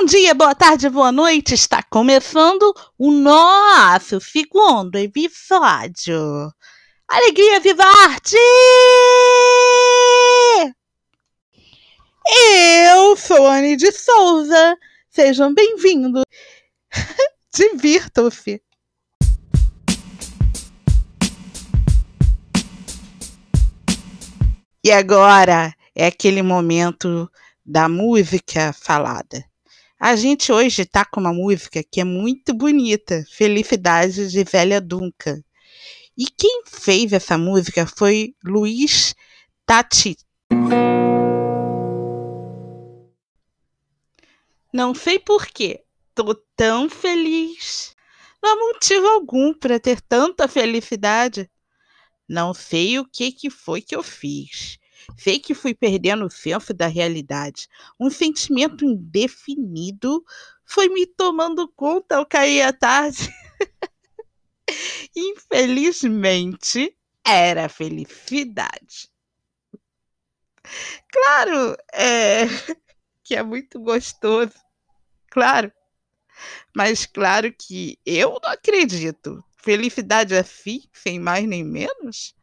Bom dia, boa tarde, boa noite. Está começando o nosso segundo episódio. Alegria, viva arte! Eu sou Anne de Souza. Sejam bem-vindos. Divirtam-se. E agora é aquele momento da música falada. A gente hoje tá com uma música que é muito bonita, Felicidade de Velha Duncan. E quem fez essa música foi Luiz Tati. Não sei porquê, tô tão feliz. Não há motivo algum para ter tanta felicidade. Não sei o que, que foi que eu fiz. Sei que fui perdendo o senso da realidade. Um sentimento indefinido foi me tomando conta ao cair a tarde. Infelizmente, era felicidade. Claro, é que é muito gostoso. Claro. Mas claro que eu não acredito. Felicidade assim, sem mais nem menos?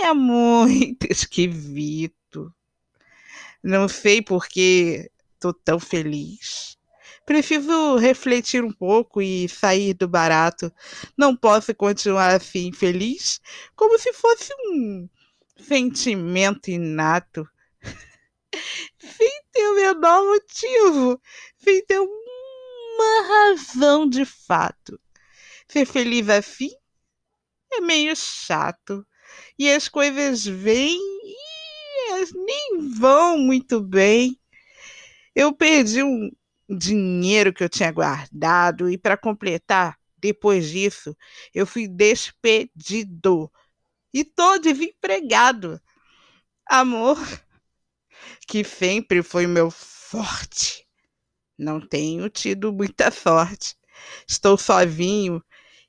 É muito esquisito. Não sei por que tô tão feliz. Preciso refletir um pouco e sair do barato. Não posso continuar assim feliz, como se fosse um sentimento inato. sem ter o menor motivo, sem ter uma razão de fato. Ser feliz assim é meio chato e as coisas vêm e nem vão muito bem. Eu perdi um dinheiro que eu tinha guardado e para completar, depois disso, eu fui despedido e tô desempregado. Amor, que sempre foi meu forte. Não tenho tido muita sorte. Estou sozinho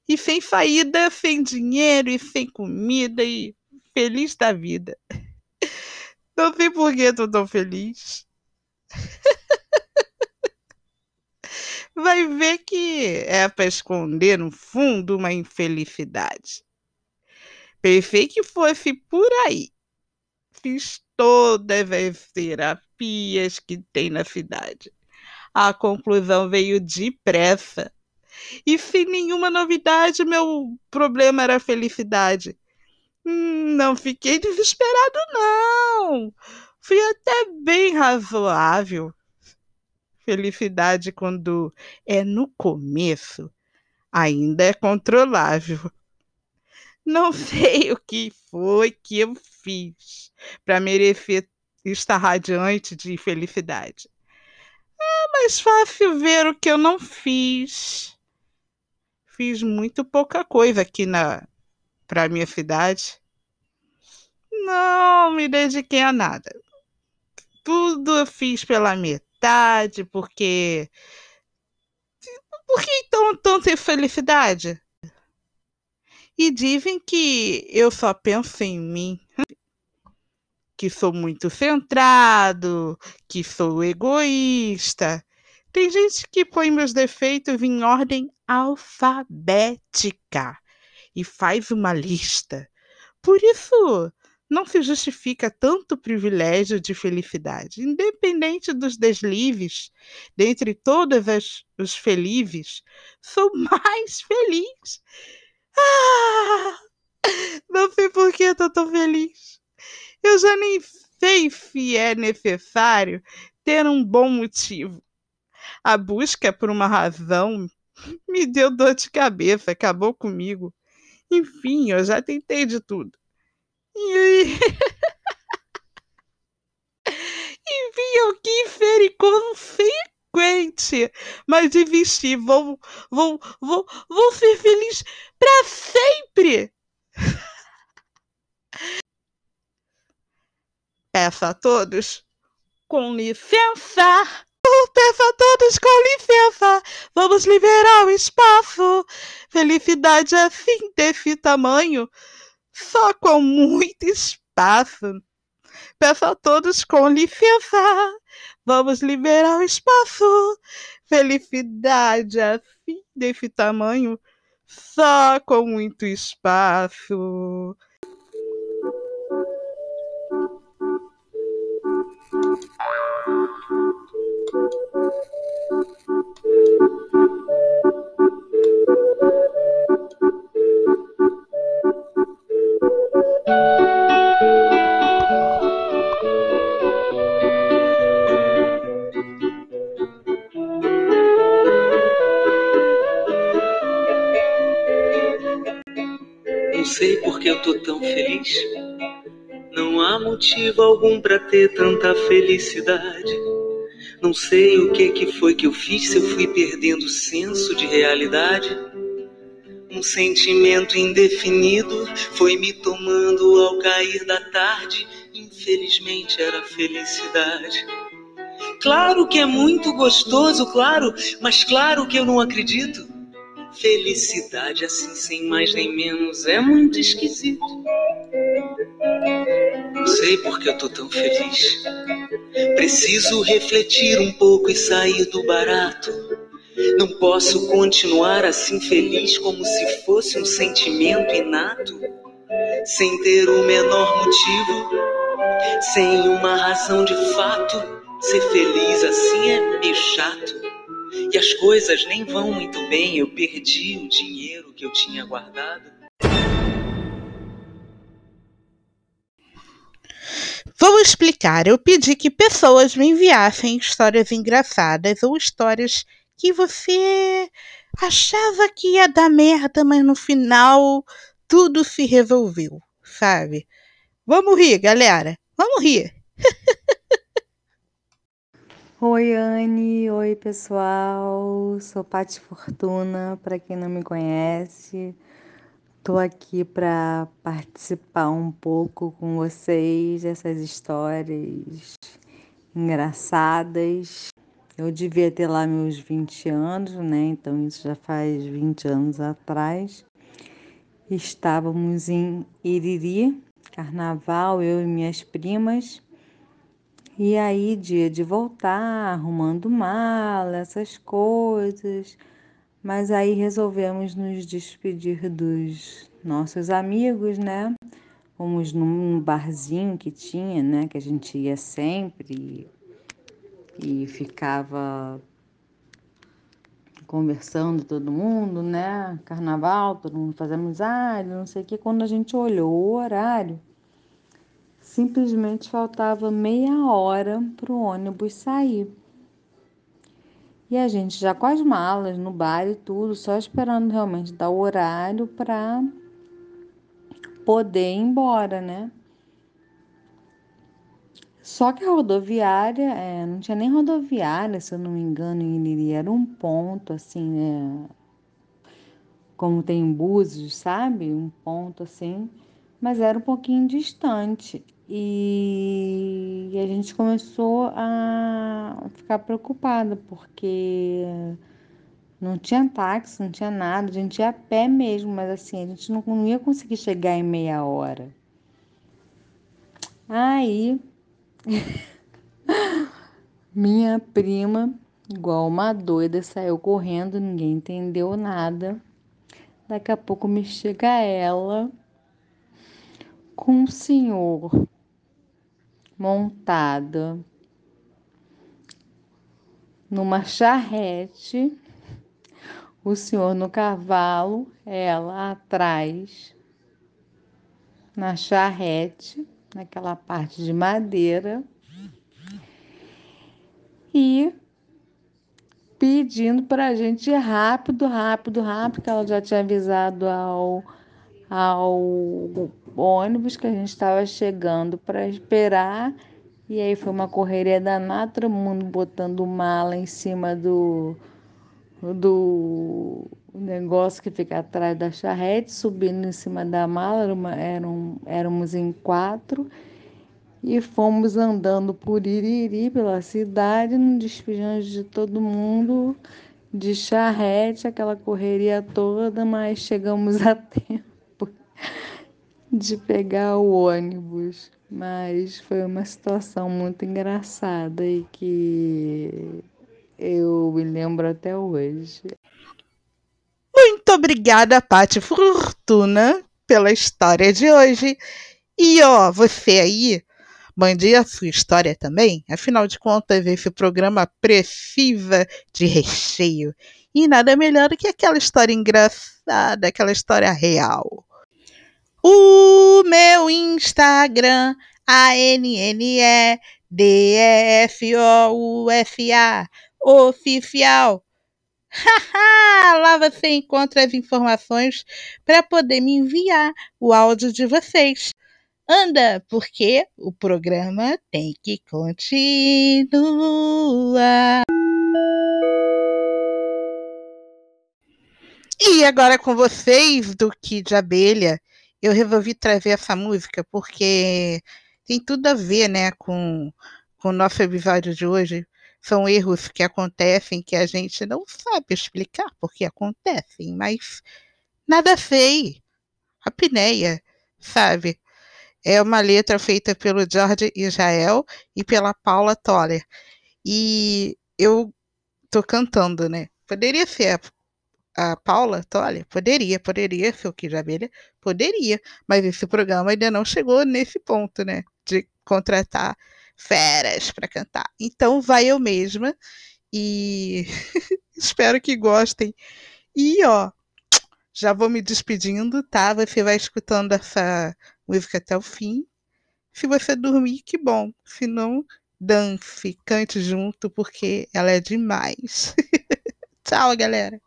e sem saída, sem dinheiro e sem comida e feliz da vida. Não sei por que estou tão feliz. Vai ver que é para esconder no fundo uma infelicidade. Pensei que fosse por aí. Fiz todas as terapias que tem na cidade. A conclusão veio depressa. E sem nenhuma novidade, meu problema era a felicidade. Hum, não fiquei desesperado, não. Fui até bem razoável. Felicidade, quando é no começo, ainda é controlável. Não sei o que foi que eu fiz para merecer estar radiante de felicidade. É mais fácil ver o que eu não fiz fiz muito pouca coisa aqui na para minha cidade. Não me dediquei a nada. Tudo eu fiz pela metade, porque. Por que então tanta infelicidade? E dizem que eu só penso em mim. Que sou muito centrado, que sou egoísta, tem gente que põe meus defeitos em ordem alfabética e faz uma lista. Por isso, não se justifica tanto privilégio de felicidade. Independente dos deslives, dentre todos os felizes, sou mais feliz. Ah, não sei por que estou tão feliz. Eu já nem sei se é necessário ter um bom motivo. A busca por uma razão me deu dor de cabeça, acabou comigo. Enfim, eu já tentei de tudo. E Enfim, eu quis ser inconsequente, mas desisti. Vou, vou, vou, vou ser feliz para sempre. Peço a todos, com licença. Peço a todos com licença, vamos liberar o espaço. Felicidade assim, desse tamanho, só com muito espaço. Peço a todos com licença, Vamos liberar o espaço. Felicidade assim, desse tamanho, só com muito espaço. Não sei por que eu tô tão feliz. Não há motivo algum para ter tanta felicidade. Não sei o que que foi que eu fiz, se eu fui perdendo o senso de realidade. Um sentimento indefinido foi me tomando ao cair da tarde. Infelizmente era felicidade. Claro que é muito gostoso, claro, mas claro que eu não acredito. Felicidade assim, sem mais nem menos, é muito esquisito. Não sei por que eu tô tão feliz. Preciso refletir um pouco e sair do barato. Não posso continuar assim feliz como se fosse um sentimento inato, sem ter o menor motivo, sem uma razão de fato. Ser feliz assim é meio chato. E as coisas nem vão muito bem, eu perdi o dinheiro que eu tinha guardado. Vou explicar. Eu pedi que pessoas me enviassem histórias engraçadas ou histórias que você achava que ia dar merda, mas no final tudo se resolveu, sabe? Vamos rir, galera. Vamos rir. Oi, Anne. Oi, pessoal. Sou Paty Fortuna, para quem não me conhece. Tô aqui para participar um pouco com vocês dessas histórias engraçadas. Eu devia ter lá meus 20 anos, né? Então isso já faz 20 anos atrás. Estávamos em Iriri, carnaval, eu e minhas primas. E aí, dia de voltar, arrumando mala, essas coisas. Mas aí resolvemos nos despedir dos nossos amigos, né? Fomos num barzinho que tinha, né? Que a gente ia sempre e ficava conversando todo mundo, né? Carnaval, todo mundo fazendo amizade, não sei o que. Quando a gente olhou o horário, simplesmente faltava meia hora para o ônibus sair. E a gente já com as malas no bar e tudo, só esperando realmente dar o horário para poder ir embora, né? Só que a rodoviária, é, não tinha nem rodoviária, se eu não me engano, em era um ponto, assim, é, como tem em Búzios, sabe? Um ponto assim, mas era um pouquinho distante. E, a gente começou a ficar preocupada, porque não tinha táxi, não tinha nada, a gente ia a pé mesmo, mas assim, a gente não, não ia conseguir chegar em meia hora. Aí, minha prima, igual uma doida, saiu correndo, ninguém entendeu nada. Daqui a pouco me chega ela com um senhor montada numa charrete, o senhor no cavalo, ela atrás na charrete, naquela parte de madeira, e pedindo para a gente ir rápido, rápido, rápido, que ela já tinha avisado ao, ao ônibus que a gente estava chegando para esperar. E aí foi uma correria danada, todo mundo botando mala em cima do, do negócio que fica atrás da charrete, subindo em cima da mala, era uma, eram, éramos em quatro, e fomos andando por Iriri, pela cidade, no despejando de todo mundo, de charrete, aquela correria toda, mas chegamos a tempo de pegar o ônibus. mas foi uma situação muito engraçada e que eu me lembro até hoje. Muito obrigada, Paty Fortuna, pela história de hoje. E ó, você aí, mande a sua história também. Afinal de contas, esse programa precisa de recheio. E nada melhor do que aquela história engraçada, aquela história real. O meu Instagram, A-N-N-E-D-E-F-O-U-F-A, oficial. Lá você encontra as informações para poder me enviar o áudio de vocês. Anda, porque o programa tem que continuar. E agora com vocês, do Kid Abelha eu resolvi trazer essa música porque tem tudo a ver, né, com, com o nosso episódio de hoje. São erros que acontecem que a gente não sabe explicar porque acontecem, mas nada feio. A pineia, sabe? É uma letra feita pelo George Israel e pela Paula Toller. E eu tô cantando, né? Poderia ser a Paula Toller? Poderia, poderia ser o Kid Abelha, Poderia, mas esse programa ainda não chegou nesse ponto, né? De contratar feras para cantar. Então vai eu mesma e espero que gostem. E ó, já vou me despedindo, tá? Você vai escutando essa música até o fim. Se você dormir, que bom. Se não, dance, cante junto, porque ela é demais. Tchau, galera.